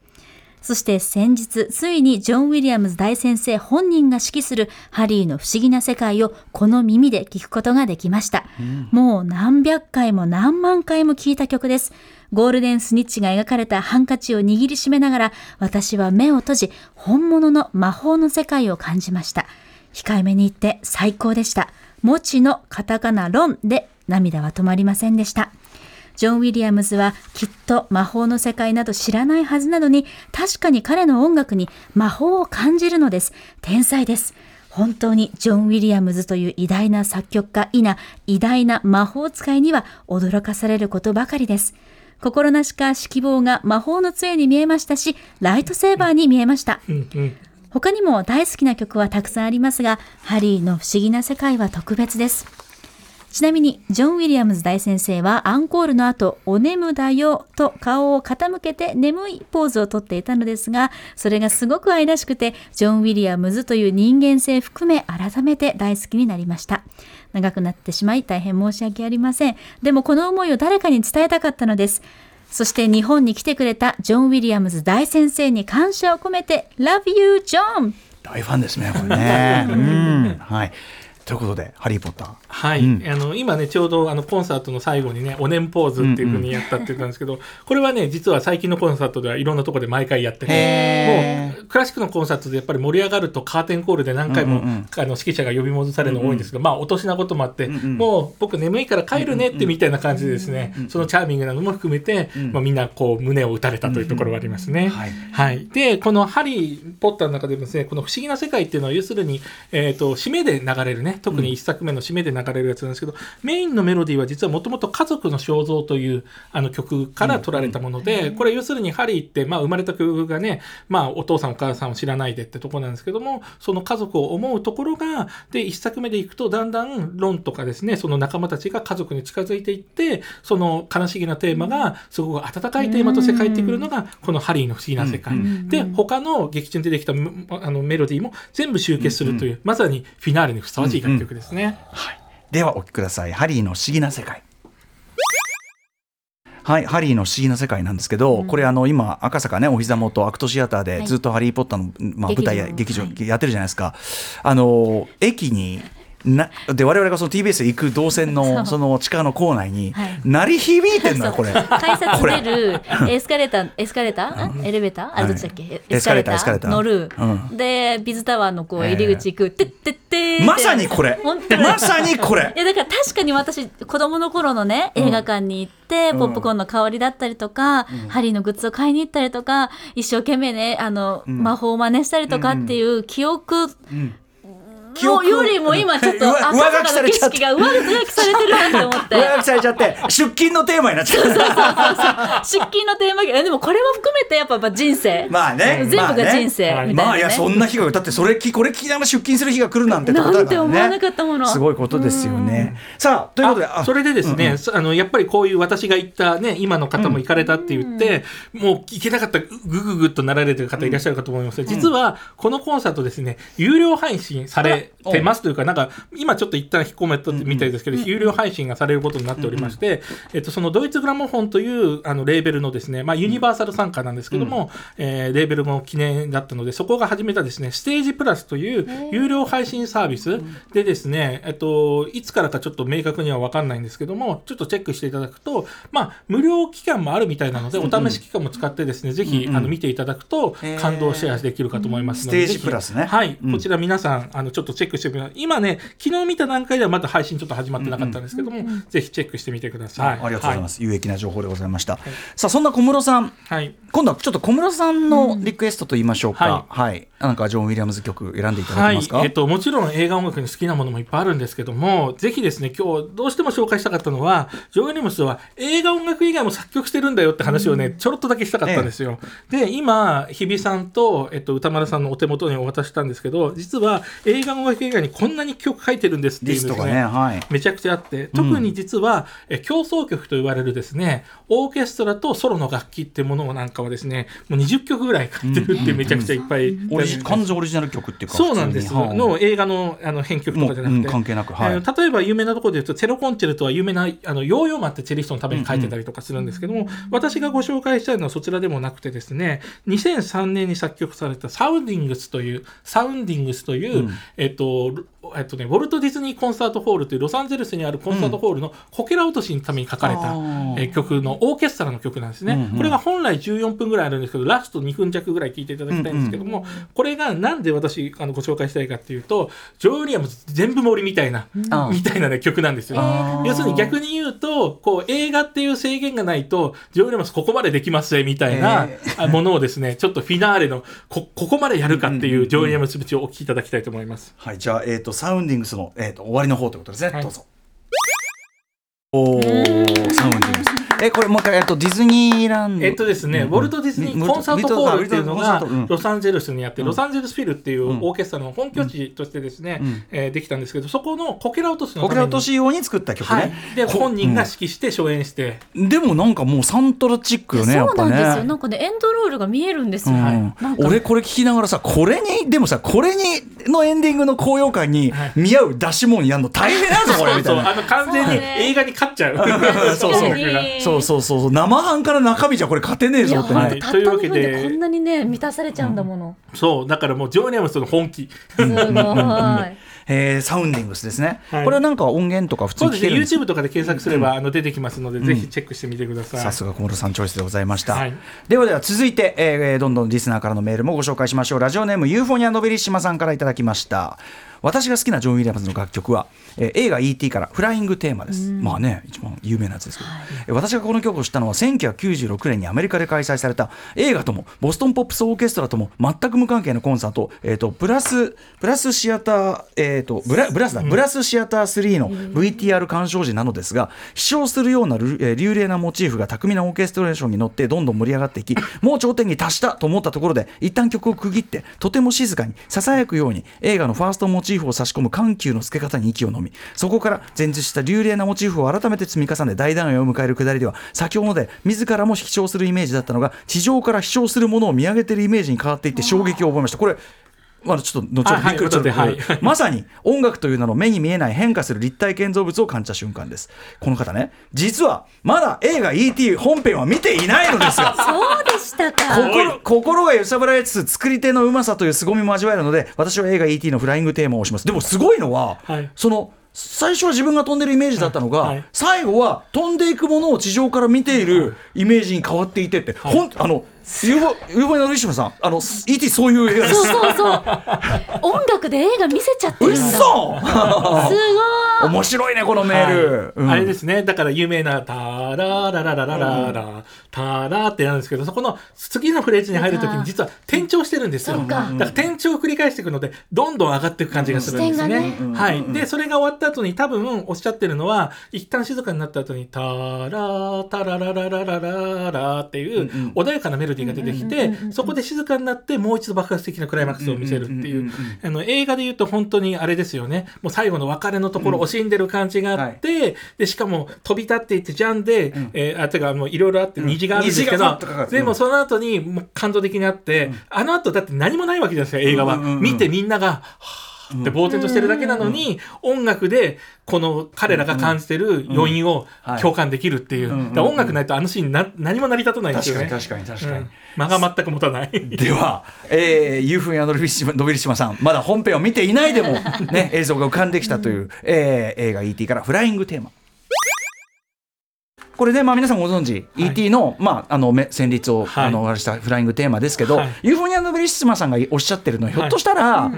そして先日、ついにジョン・ウィリアムズ大先生本人が指揮するハリーの不思議な世界をこの耳で聞くことができました。うん、もう何百回も何万回も聴いた曲です。ゴールデンスニッチが描かれたハンカチを握りしめながら、私は目を閉じ、本物の魔法の世界を感じました。控えめに言って最高でした。もちのカタカナロンで涙は止まりませんでした。ジョン・ウィリアムズはきっと魔法の世界など知らないはずなのに、確かに彼の音楽に魔法を感じるのです。天才です。本当にジョン・ウィリアムズという偉大な作曲家、いな偉大な魔法使いには驚かされることばかりです。心なしか指揮棒が魔法の杖に見えましたし、ライトセーバーに見えました。他にも大好きな曲はたくさんありますが、ハリーの不思議な世界は特別です。ちなみに、ジョン・ウィリアムズ大先生はアンコールの後、お眠だよと顔を傾けて眠いポーズをとっていたのですが、それがすごく愛らしくて、ジョン・ウィリアムズという人間性含め改めて大好きになりました。長くなってしまい大変申し訳ありません。でもこの思いを誰かに伝えたかったのです。そして日本に来てくれたジョン・ウィリアムズ大先生に感謝を込めて Love you, John! 大ファンですねこれね。うんはい。ということで「ハリー・ポッター」はい、うん。あの今ねちょうどあのコンサートの最後にねお年ポーズっていうふうにやったって言ったんですけど、これはね実は最近のコンサートではいろんなところで毎回やっててへもうクラシックのコンサートでやっぱり盛り上がるとカーテンコールで何回も、うんうんうん。あの指揮者が呼び戻されるの多いんですけど、まあお年なこともあって、んうんもう僕眠いから帰るねってみたいな感じでですね、そのチャーミングなのも含めて、まあ、みんなこう胸を打たれたというところがありますね。はいはい、でこの「ハリー・ポッター」の中でもですねこの「不思議な世界」っていうのは要するに、えー、と締めで流れるね特に1作目の締めで流れるやつなんですけど、メインのメロディーは実はもともと「家族の肖像」というあの曲から取られたもので、これ要するにハリーって、まあ、生まれた曲がね、まあ、お父さんお母さんを知らないでってところなんですけどもその家族を思うところがで1作目でいくとだんだんロンとかですねその仲間たちが家族に近づいていってその悲しげなテーマがすごく温かいテーマとして帰ってくるのがこの「ハリーの不思議な世界」で他の劇中に出てきたむあのメロディーも全部集結するという、まさにフィナーレにふさわしい楽曲ですね。ではお聴きください「ハリーの不思議な世界」はい、ハリーの不思議な世界なんですけど、これあの今赤坂ねお膝元アクトシアターではいずっと「ハリー・ポッターの」まあ、舞台や劇場劇場やってるじゃないですか。あの駅になで我々がその TBS 行く動線のその地下の構内にはい。鳴り響いてんのよこれ。改札出るエスカレーターエスカレーター？ん。エレベーター？あれどっちだっけ、エスカレーターエスカレーター？乗る、うでビズタワーのこうええ。入り口行く、てってってまさにこれ。まさにこれ。いやだから確かに私子供の頃のね映画館に行って、ポップコーンの香りだったりとか、ハリーのグッズを買いに行ったりとか一生懸命ねあの、魔法を真似したりとかっていう記憶記憶。のよりも今ちょっと赤坂の景色が上書きされてるなって思って。上書きされちゃって。出勤のテーマになっちゃう。出勤のテーマでもこれも含めてやっぱやっぱ人生、まあね。全部が人生まあねみたいな、ね。まあいやそんな日がだってそれきこれ聞きながら出勤する日が来るなんてことだからね。なんて思わなかったもの。すごいことですよね。さあということであそれでですね、あのやっぱりこういう私が言ったね今の方も行かれたって言って、もう行けなかったぐぐぐっとなられてる方いらっしゃるかと思いますが、実はこのコンサートですね有料配信されてますというかなんか今ちょっと一旦引っ込めたみたいですけど、有料配信がされることになっておりまして、えっと、そのドイツグラモフォンというあのレーベルのですね、まあ、ユニバーサル参加なんですけども、えーレーベルも記念だったのでそこが始めたですねステージプラスという有料配信サービスでですね、えっと、いつからかちょっと明確には分かんないんですけどもちょっとチェックしていただくと、まあ、無料期間もあるみたいなので、お試し期間も使ってですねぜひ、あの見ていただくと感動シェアできるかと思いますので、ステージプラスね。はい、うん。こちら皆さんあのちょっとチェックしてみて今ね昨日見た段階ではまだ配信ちょっと始まってなかったんですけども、ぜひチェックしてみてください。ありがとうございます、有益な情報でございました、さあそんな小室さん。はい。はい今度はちょっと小室さんのリクエストと言いましょうか、ははい、なんかジョン・ウィリアムズ曲選んでいただはいけますか、えっと、もちろん映画音楽に好きなものもいっぱいあるんですけども、ぜひですね、今日どうしても紹介したかったのは、ジョー・ウィリアムスは映画音楽以外も作曲してるんだよって話をね、ちょろっとだけしたかったんですよ。で、今、日比さんと、えっと、歌丸さんのお手元にお渡ししたんですけど、実は映画音楽以外にこんなに曲書いてるんですっていうんですね。がねはい。めちゃくちゃあって特に実は、え競争曲と言われるですねオーケストラとソロの楽器ってものなんかはですねもう20曲ぐらい書いてるってめちゃくちゃいっぱい、オリジ完全オリジナル曲っていうかそうなんです。はい。の映画のあの編曲とかじゃなくて、もううん関係なくはい。えー例えば有名なところで言うとチェロコンチェルトは有名なあのヨーヨーマってチェリストのために書いてたりとかするんですけども、私がご紹介したいのはそちらでもなくてですね2003年に作曲されたサウンディングスというサウンディングスという、えっとえっとね、ウォルト・ディズニーコンサートホールというロサンゼルスにあるコンサートホールのこけら落としのために書かれた、えー曲のオーケストラの曲なんですね、うんうん。これが本来14分ぐらいあるんですけどラスト2分弱ぐらい聴いていただきたいんですけども、これがなんで私あのご紹介したいかっていうとジョー・ウィリアムズ全部盛りみたいな、あー。みたいな、ね、曲なんですよ。あー。要するに逆に言うとこう映画っていう制限がないとジョー・ウィリアムズここまでできますぜみたいなものをですねちょっとフィナーレのこここまでやるかっていうジョー・ウィリアムズ節をお聞きいただきたいと思います。はい、じゃあ、えー、とサウンディングスの、えー、と終わりの方ということですね、はいどうぞ。おーサウンディングス。えこれもう一回、えっと、ディズニーランド。えっとですね、うんウォルト・ディズニーコンサートホールっていうのがロサンゼルスにあって、うん。ロサンゼルスフィルっていううん。オーケストラの本拠地としてですね、うん。えーできたんですけど、そこのこけら落としのこけら落とし用に作った曲ね。はい、でこ本人が指揮して初演して、うんでもなんかもうサントラチックよね、やそうっぱね。なんですよ。なんかねエンドロールが見えるんですよ、うん。なんか。俺これ聞きながらさこれにでもさこれにのエンディングの高揚感にはい。見合う出し物やんの大変なんぞこれみたそういなあの完全に映画に勝っちゃう。そうそう。そうそうそうそう。生半可な中身じゃこれ勝てねえぞってねというわけ2分ででこんなにね満たされちゃうんだもの、そう。だからもうジョー・ウィリアムスの本気。すごい。えーサウンディングスですね、はい。これはなんか音源とか普通そうですねに聞けるんです。YouTube とかで検索すれば、あの出てきますので、ぜひチェックしてみてください。さすが小室さんチョイスでございました、はい。ではでは続いて、えーどんどんリスナーからのメールもご紹介しましょう。ラジオネームユーフォニアノベリッシマさんからいただきました私が好きなジョン・ウィリアムズの楽曲は、えー映画 E.T. からフライングテーマです、まあね一番有名なやつですけど、えー私がこの曲を知ったのは1996年にアメリカで開催された映画ともボストン・ポップス・オーケストラとも全く無関係なコンサート、えー、とプラスプラスシアター、えー、とブラブラスだ、ブラスシアター3の VTR 鑑賞時なのですが飛翔するような流麗なモチーフが巧みなオーケストレーションに乗ってどんどん盛り上がっていき もう頂点に達したと思ったところで一旦曲を区切ってとても静かにささやくように映画のファーストモチーフを差し込む緩急のつけ方に息をのみそこから前述した流麗なモチーフを改めて積み重ね大団円を迎える下りでは先ほどで自らも飛翔するイメージだったのが地上から飛翔するものを見上げているイメージに変わっていって衝撃を覚えました。これまだちょっと後ほどあはいびっくりする、はい。まさに音楽という名の目に見えない変化する立体建造物を感じた瞬間です。この方ね実はまだ映画 E.T. 本編は見ていないのですよ。そうでしたか。心心が揺さぶられつつ作り手のうまさという凄みも味わえるので私は映画 E.T. のフライングテーマを押します。でもすごいのは、はい。その最初は自分が飛んでるイメージだったのが、はい。はい最後は飛んでいくものを地上から見ているイメージに変わっていてって、ほんあのユーフォニアのリシマさん。あの E.T. そういう映画です。そうそうそう。音楽で映画見せちゃってるんだ。す嘘ごい。面白いねこのメール、うん。あれですね。だから有名な「タラララララララタラ」ってなるんですけどそこの次のフレーズに入るときに実は転調してるんですよ。だから転調を繰り返していくのでどんどん上がっていく感じがするんですね。はい。でそれが終わった後に多分おっしゃってるのは一旦静かになった後に「タラタラララララララ」っていう穏やかなメロディーが出てきてそこで静かになってもう一度爆発的なクライマックスを見せるっていう。あの映画で言うと本当にあれですよね。もう最後の別れのところ惜しんでる感じがあって、でしかも飛び立っていってジャンで、えーあてかもういろいろあって虹があるんですけど、でもその後にもう感動的にあって、あの後だって何もないわけじゃないですか映画は、見てみんながはぁって呆然としてるだけなのに、音楽でこの彼らが感じてる余韻をはい。共感できるっていう、音楽ないとあのシーンな何も成り立たないんですよね。確かに確かに確かに、うん。間が全く持たない。では、えー、ユーフンやノビリシマノビリシマさんまだ本編を見ていないでも、ね、映像が浮かんできたという、えー映画 E.T. からフライングテーマこれね、まあ、皆さんご存知、はい。E.T. の,、まあ、あのめ旋律を、はい。あのあれしたフライングテーマですけど、はい。ユーフォニアノベリシマさんがおっしゃってるのはひょっとしたら、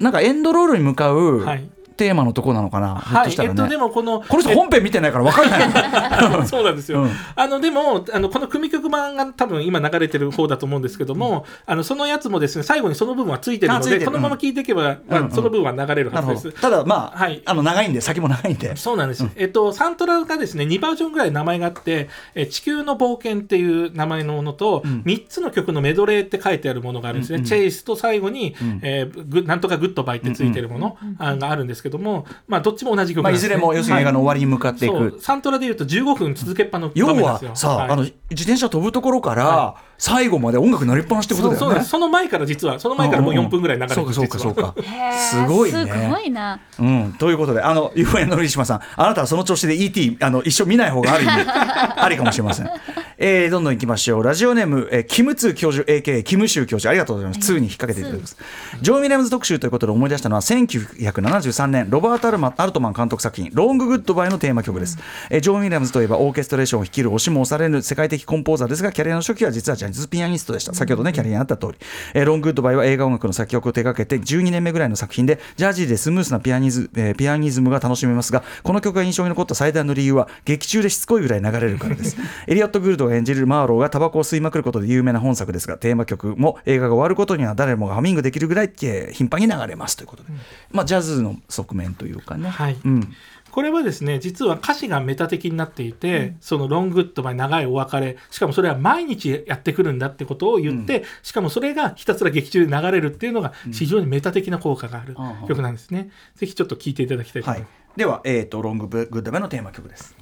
なんかエンドロールに向かうはいテーマのとこなのかな、はい。えっとしたらね。とでもこのこの人本編見てないから分かんない。そうなんですよ。うん。あのでもあのこの組曲版が多分今流れてる方だと思うんですけども、あのそのやつもですね最後にその部分はついてるのでこのまま聴いていけば、まあうん。うんその部分は流れる。はずです。ただまあ、はい。あの長いんで先も長いんで。そうなんです、えっと、サントラがですね2バージョンぐらい名前があって「え地球の冒険」っていう名前のものと、3つの曲のメドレーって書いてあるものがあるんですね、チェイスと最後に、えーグなんとかグッドバイってついてるもの、あがあるんですけども、まあ、どっちも同じ曲まあ、ないずれも要するに映画の終わりに向かっていく。そう。サントラでいうと15分続けっぱの要はさ、はい。あの自転車飛ぶところから、は最後まで音楽鳴りっぱなしってことだよねそうそう。その前から実はその前からもう4分ぐらい流れてるそうかそうかそうかすごいねすごいなうん、ということで、あの、ゆうえのりしまさん、あなたはその調子で ET、あの、一生見ない方がある意味、ありかもしれません。えー、どんどん行きましょう。ラジオネーム、えーキムツー教授、AK、キムシュウ教授、ありがとうございます。2に引っ掛けていただきます。ジョー・ミレムズ特集ということで思い出したのは、1973年、ロバート・アルマアルトマン監督作品、ロング・グッドバイのテーマ曲です。えージョン・ウィリアムズといえば、オーケストレーションを率いる押しも押されぬ世界的コンポーザーですが、キャリアの初期は実はジャニーズピアニストでした。先ほどね、キャリアにあった通り。えーロング・グッドバイは映画音楽の作曲を手掛けて、12年目ぐらいの作品で、ジャジーでスムースなピアニズ,、えーピアニズムが楽しめますが、この曲が印象に残った最大の理由は、劇中でしつこいぐらい流れるからです。エリオット・グールドが演じるマーローがタバコを吸いまくることで有名な本作ですが、テーマ曲も映画が終わる頃には誰もがハミングできるぐらい、えー頻繁に流れますということで、まあ、ジャズの側面というかね。はいうんこれはですね実は歌詞がメタ的になっていて、そのロンググッドバイ長いお別れしかもそれは毎日やってくるんだってことを言って、しかもそれがひたすら劇中で流れるっていうのが非常にメタ的な効果があるうん曲なんですね、ぜひちょっと聴いていただきたいとはい思います、、では、えー、とロング・グッドバイのテーマ曲です。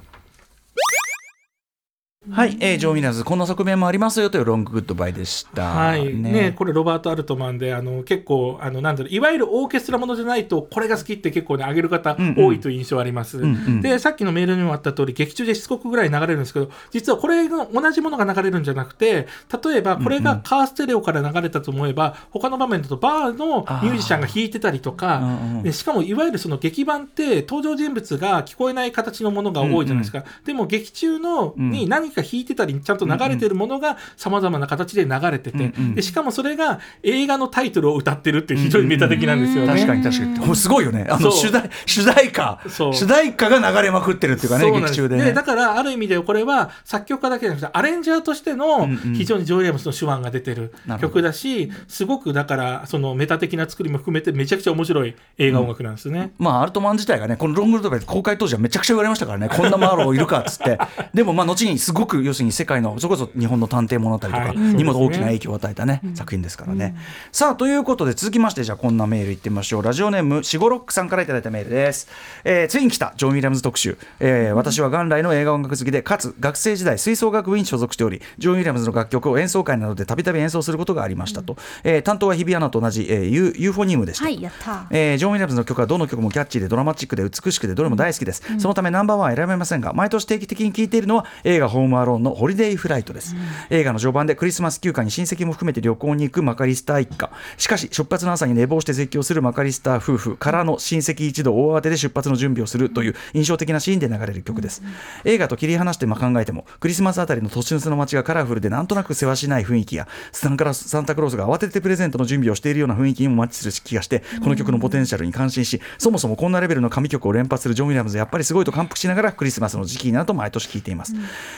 はい、えー、ジョン・ウィリアムズこんな側面もありますよというロンググッドバイでした。はい。ね。これロバート・アルトマンであの結構あのなんだろういわゆるオーケストラものじゃないとこれが好きって結構ね上げる方うんうん。多いという印象あります、んうん。でさっきのメールにもあった通り劇中でしつこくぐらい流れるんですけど実はこれが同じものが流れるんじゃなくて例えばこれがカーステレオから流れたと思えば、他の場面だとバーのミュージシャンが弾いてたりとかうんうんでしかもいわゆるその劇版って登場人物が聞こえない形のものが多いじゃないですか、でも劇中のうん。に何か弾いてたりちゃんと流れてるものがさまざまな形で流れてて、うんうん。でしかもそれが映画のタイトルを歌ってるって非常にメタ的なんですよね。確かに確かに。おすごいよね。あの主題主題歌。主題歌が流れまくってるっていうかね劇中でね。だからある意味でこれは作曲家だけじゃなくてアレンジャーとしてのうんうん。非常にジョー・ウィリアムスの手腕が出てる曲だしすごくだからそのメタ的な作りも含めてめちゃくちゃ面白い映画音楽なんですね。まあ、アルトマン自体がね、このロングルートベ公開当時はめちゃくちゃ言われましたからね、こんなマーローいるかっつって、でも、まあ、後にすごく、要するに世界の、それこそ日本の探偵物語とかはいにも大きな影響を与えたね、作品ですからね。さあ、ということで、続きまして、じゃあ、こんなメールいってみましょう。ラジオネーム、シゴロックさんからいただいたメールです。えーついに来た、ジョン・ウィリアムズ特集。えー私は元来の映画音楽好きで、かつ、学生時代、吹奏楽部に所属しており、ジョン・ウィリアムズの楽曲を演奏会などでたびたび演奏することがありましたと。えー担当は日比アナと同じ、えーユーユーフォニウムでした。はいやったえージョン・ウィリアムズの曲はどの曲もキャッチーでドラマチックで美しくてどれも大好きです、そのためナンバーワンは選べませんが毎年定期的に聴いているのは映画「ホームアローン」の「ホリデーフライト」です、映画の序盤でクリスマス休暇に親戚も含めて旅行に行くマカリスター一家。しかし出発の朝に寝坊して絶叫するマカリスター夫婦からの親戚一同大慌てで出発の準備をするという印象的なシーンで流れる曲です、映画と切り離してま考えてもクリスマスあたりの年の瀬の街がカラフルでなんとなくせわしない雰囲気やサンカラサンタクロースが慌ててプレゼントの準備をしているような雰囲気にもマッチする気がしてこの曲のポテンシャルに感心しそもそもこんなレベルの神曲を連発するジョン・ウィリアムズやっぱりすごいと感服しながらクリスマスの時期になると毎年聴いています、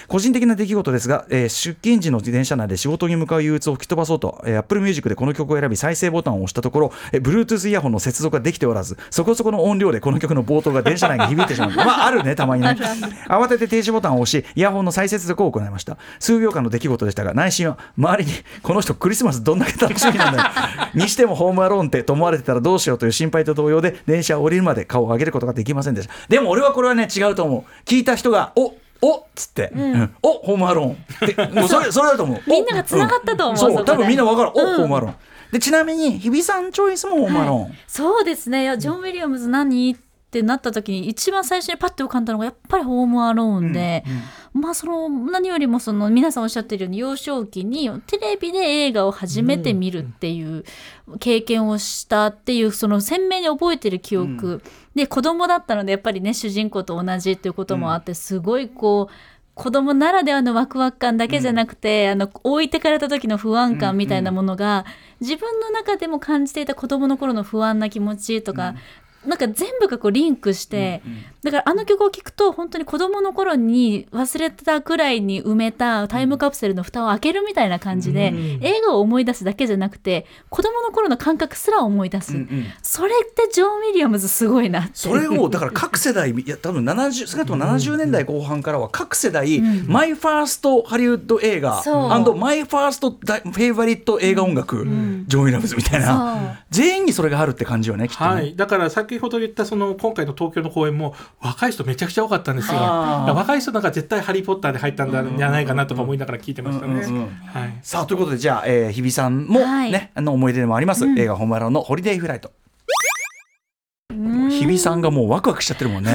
個人的な出来事ですが、えー出勤時の自転車内で仕事に向かう憂鬱を吹き飛ばそうと、えー、Apple Music でこの曲を選び再生ボタンを押したところ、えー Bluetooth イヤホンの接続ができておらずそこそこの音量でこの曲の冒頭が電車内に響いてしまう。まああるねたまにね。慌てて停止ボタンを押しイヤホンの再接続を行いました。数秒間の出来事でしたが内心は周りにこの人クリスマスどんだけ楽しみなんだよ。にしてもホームアローンってと思われてたらどうしようという心配と同様で電車を降りるまで顔を上げることができませんでした。でも俺はこれはね違うと思う。聞いた人がおおっつって、うん。おホームアローン。って もうそれそれだと思う。おみんなが繋がったと思うん。そう多分みんなわかる。お、うん。ホームアローン。でちなみに日比さんチョイスもホームアローン、そうですね。いやジョン・ウィリアムズ何ってなった時に一番最初にパッと浮かんだのがやっぱりホームアローンで、まあその何よりもその皆さんおっしゃってるように幼少期にテレビで映画を初めて見るっていう経験をしたっていうその鮮明に覚えてる記憶、で子供だったのでやっぱりね主人公と同じっていうこともあってすごいこう子供ならではのワクワク感だけじゃなくて、あの置いてかれた時の不安感みたいなものが、自分の中でも感じていた子供の頃の不安な気持ちとか、なんか全部がこうリンクして、だからあの曲を聴くと本当に子供の頃に忘れたくらいに埋めたタイムカプセルの蓋を開けるみたいな感じで、うん。映画を思い出すだけじゃなくて子供の頃の感覚すら思い出す、それってジョン・ウィリアムズすごいなってそれをだから各世代 いや多分70少なくとも70年代後半からは各世代、 my first Hollywood映画 my first favorite 映画音楽、ジョン・ウィリアムズみたいな。全員にそれがあるって感じよねきっとね、はい、だから先ほど言ったその今回の東京の公演も若い人めちゃくちゃ多かったんですよ。若い人なんか絶対「ハリー・ポッター」で入ったんじゃないかなとか思いながら聞いてましたね。さあということでじゃあ、えー、日比さんもね、はいあの思い出でもあります、映画「ホームアローン」の「ホリデーフライト」うん日比さんがもうワクワクしちゃってるもんね。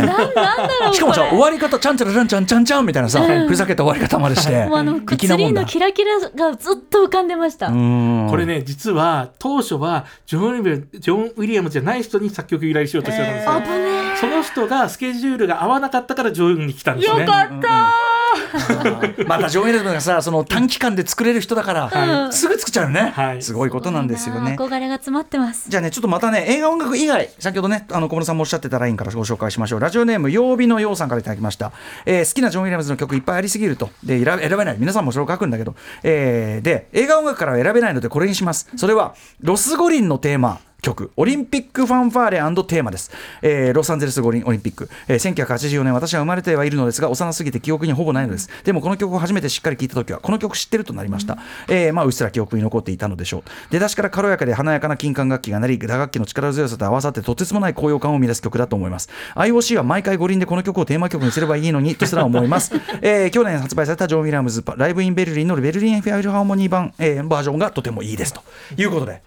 しかもさ終わり方ちゃんちゃらちゃんちゃんちゃんちゃんみたいなさ、ふざけた終わり方までしてもうあののキラキラがずっと浮かんでました。うんこれね実は当初はジョン・ウィリアムジョンウィリアムズじゃない人に作曲依頼しようとしてたんですよ。その人がスケジュールが合わなかったからジョンに来たんですね。よかった またジョン・ウィリアムズがさその短期間で作れる人だから、はすぐ作っちゃうよね、はいすごいことなんですよね。憧れが詰まってます。じゃあね、ちょっとまたね、映画音楽以外、先ほどね、あの小室さんもおっしゃってたラインからご紹介しましょう。ラジオネーム、曜日のようさんからいただきました。えー好きなジョン・ウィリアムズの曲いっぱいありすぎると。で、選べ選べない。皆さんもそれを書くんだけど。えーで、映画音楽からは選べないのでこれにします。それは、ロス五輪のテーマ。曲オリンピックファンファーレテーマです、えーロサンゼルス五輪オリンピック、えー1984年私は生まれてはいるのですが幼すぎて記憶にほぼないのです。でもこの曲を初めてしっかり聴いた時はこの曲知ってるとなりました、えーまあうっすら記憶に残っていたのでしょう。出だしから軽やかで華やかな金管楽器が鳴り打楽器の力強さと合わさってとてつもない高揚感を生み出す曲だと思います。IOC は毎回五輪でこの曲をテーマ曲にすればいいのにとすら思います、えー去年発売されたジョン・ウィリアムズライブ・イン・ベルリンのベルリン・フィルハーモニー版、えーバージョンがとてもいいですということで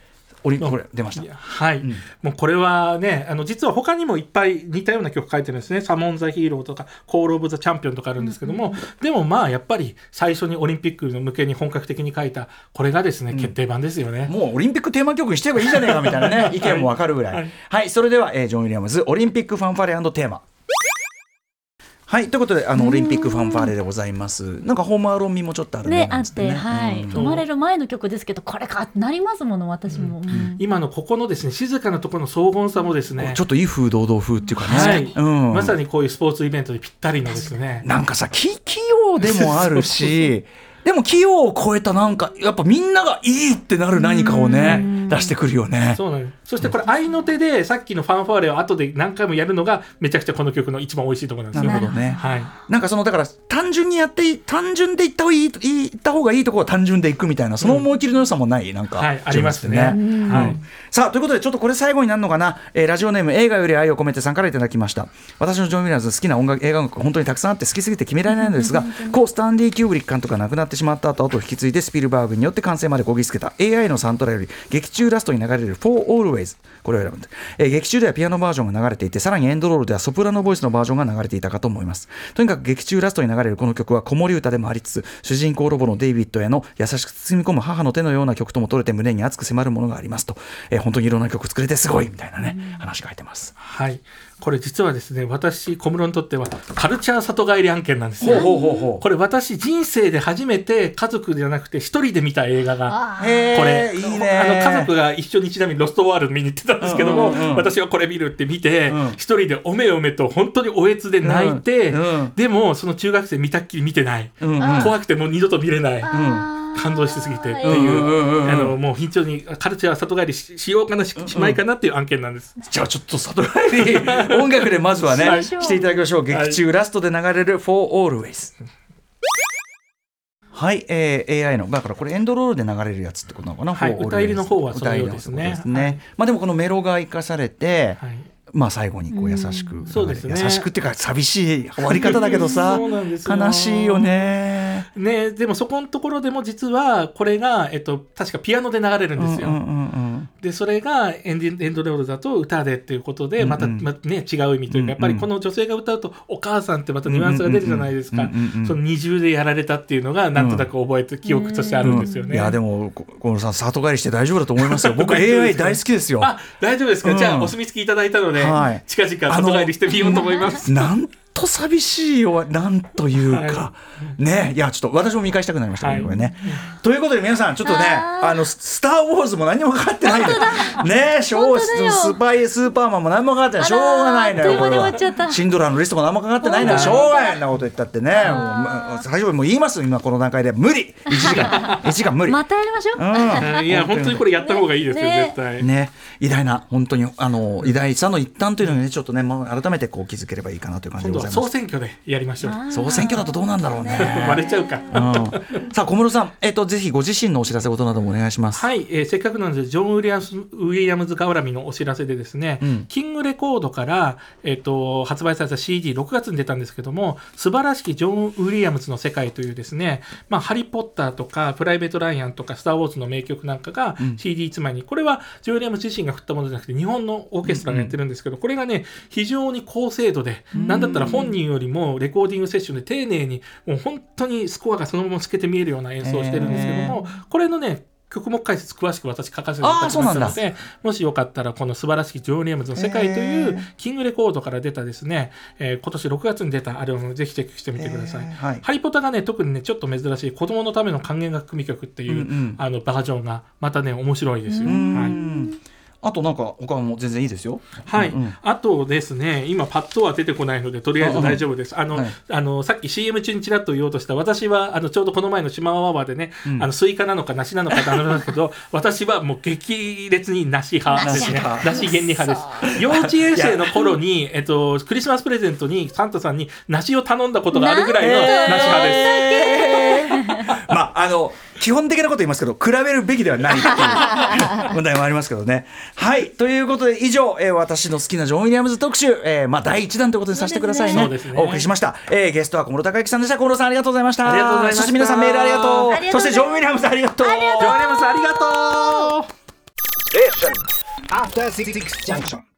オリこれ出ました。はい、もうこれはねあの実は他にもいっぱい似たような曲書いてるんですね「サモン・ザ・ヒーロー」とか「コール・オブ・ザ・チャンピオン」とかあるんですけども、でもまあやっぱり最初にオリンピックの向けに本格的に書いたこれがですね、決定版ですよね。もうオリンピックテーマ曲にしてればいいじゃねえかみたいなね 意見もわかるぐらい。ははい。い、それでは、えージョン・ウィリアムズオリンピックファンファレテーマ。はいということであのオリンピックファンファーレでございます。なんかホームアロン味もちょっとあるね。あって、はい、うん。生まれる前の曲ですけどこれかってなりますもの私も、うん今のここのですね静かなところの荘厳さもですね。ちょっと威風堂々風っていうかね。はい。うん、まさにこういうスポーツイベントでぴったりのですね。なんかさき器用でもあるし。でも器用を超えたなんかやっぱみんながいいってなる何かをね出してくるよね。そうなんそしてこれ合いの手でさっきのファンファーレを後で何回もやるのがめちゃくちゃこの曲の一番美味しいところなんですよ。なるほどね。はい。なんかそのだから単純にやっていい単純でいった方がいいいった方がいいところは単純でいくみたいなその思い切りの良さもない、なんか、はいありますね。うん。はい。さあということでちょっとこれ最後になるのかな、えーラジオネーム映画より愛を込めてさんからいただきました。私のジョン・ウィリアムズ好きな音楽映画音楽本当にたくさんあって好きすぎて決められないのですがこうスタンディ・キューブリック監督が亡くなってしまった後後を引き継いでスピルバーグによって完成までこぎつけた。AI のサントラより劇中ラストに流れる For Always これを選ぶ。んです、えー劇中ではピアノバージョンが流れていてさらにエンドロールではソプラノボイスのバージョンが流れていたかと思います。とにかく劇中ラストに流れるこの曲は子守歌でもありつつ主人公ロボのデイビッドへの優しく包み込む母の手のような曲とも取れて胸に熱く迫るものがありますと、えー本当にいろんな曲作れてすごいみたいなね、話が入ってます。はいこれ実はですね私小室にとってはカルチャー里帰り案件なんですよ。ほうほうほこれ私人生で初めて家族じゃなくて一人で見た映画がこれ。いいね。あの家族が一緒にちなみにロストワールド見に行ってたんですけども、うんうんうん。私はこれ見るって見てうん。一、人でおめおめと本当におえつで泣いて、うん。うん。でもその中学生見たっきり見てない、うん。うん。怖くてもう二度と見れない、感動しすぎてっていう、うんうんうんあのもう非常にカルチャー里帰りししようかなししまいかなっていう案件なんです。じゃあちょっと里帰り音楽でまずはね、はいしていただきましょう。劇中ラストで流れる For Always はい、えー、AI の。だからこれエンドロールで流れるやつってことなのかな、はい歌入りの方はそのようですね。歌入りのことね。まあでもこのメロが生かされて、はいまあ最後にこう優しく、そうですね。優しくっていうか寂しい終わり方だけどさ 悲しいよね。ね、でもそこのところでも実はこれが、えっと、確かピアノで流れるんですよ。うんうんうんうんでそれがエンディエンドロールだと歌でっていうことでまた、うんうん。まね、違う意味というかやっぱりこの女性が歌うとお母さんってまたニュアンスが出るじゃないですか。うんうんうんうん。その二重でやられたっていうのがなんとなく覚えて記憶としてあるんですよね。いやでもこ小室さん里帰りして大丈夫だと思いますよ。僕 AI 大好きですよ。あ大丈夫ですか、うん。じゃあお墨付きいただいたので、はい。近々里帰りしてみようと思います。なんと寂しいよなんというか、ね。いやちょっと私も見返したくなりましたね、はい。これね。ということで皆さんちょっとねあのススター・ウォーズも何もかかってないねショー本当だよ。スパイスーパーマンも何もかかってない。しょうがないのよこれは。シンドラーのリストも何もかかってないのよしょうがないなこと言ったってね。もうまあ最初にもう言います今この段階で。無理。1時間1時間無理。またやりましょう、うん。いや本当に。これやった方がいいですよ、ね。絶対。ね、偉大な本当にあの偉大さの一端というのにねちょっとね、まあ、改めてこう気づければいいかなという感じでございます。総選挙でやりましょう。総選挙だとどうなんだろうね。割れちゃうか。うん、さあ小室さん、えっとぜひご自身のお知らせ事などもお願いします。はい、えーせっかくなんでジョン・ウィリアムズウィリアムズ絡みのお知らせでですね、うんキングレコードから、えっと発売された CD6 月に出たんですけども「素晴らしきジョン・ウィリアムズの世界」というですね「まあ、ハリー・ポッター」とか「プライベート・ライアン」とか「スター・ウォーズ」の名曲なんかがうん CD1 枚に、これはジョン・ウィリアムズ自身が振ったものじゃなくて日本のオーケストラがやってるんですけど、これがね非常に高精度で、なんだったら本人よりもレコーディングセッションで丁寧にもう本当にスコアがそのまま透けて見えるような演奏をしてるんですけども、これのね曲目解説詳しく私書かせていただきましたのでもしよかったらこの素晴らしきジョン・ウィリアムズの世界というキングレコードから出たですね、えー今年6月に出たアルバムぜひチェックしてみてください。えー。はい。ハリポタがね特にねちょっと珍しい子供のための管弦楽組曲っていう、うんうん。あのバージョンがまたね面白いですよ。うはい。んあとなんか他も全然いいですよ。はい、あとですね、今パッとは出てこないので、とりあえず大丈夫です。あの、はい。あの、さっき CM 中にちらっと言おうとした、私は、あの、ちょうどこの前の島ワワでね、あの、スイカなのか梨なのかって話なんですけど、私はもう激烈に梨派ですね。梨梨原理派です。幼稚園生の頃に、えっと、クリスマスプレゼントにサンタさんに梨を頼んだことがあるぐらいの梨派です。まああの基本的なこと言いますけど比べるべきではないっていう 問題もありますけどね。はい。ということで以上、えー私の好きなジョン・ウィリアムズ特集、えーまあ、第1弾ということにさせてくださいね。そうですね。お送りしました、えーゲストは小室敬幸さんでした。小室さんありがとうございました。ありがとうございました。そして皆さんメールありがとうそしてジョン・ウィリアムズありがとう。ジョン・ウィリアムズありがとう After Six Junction.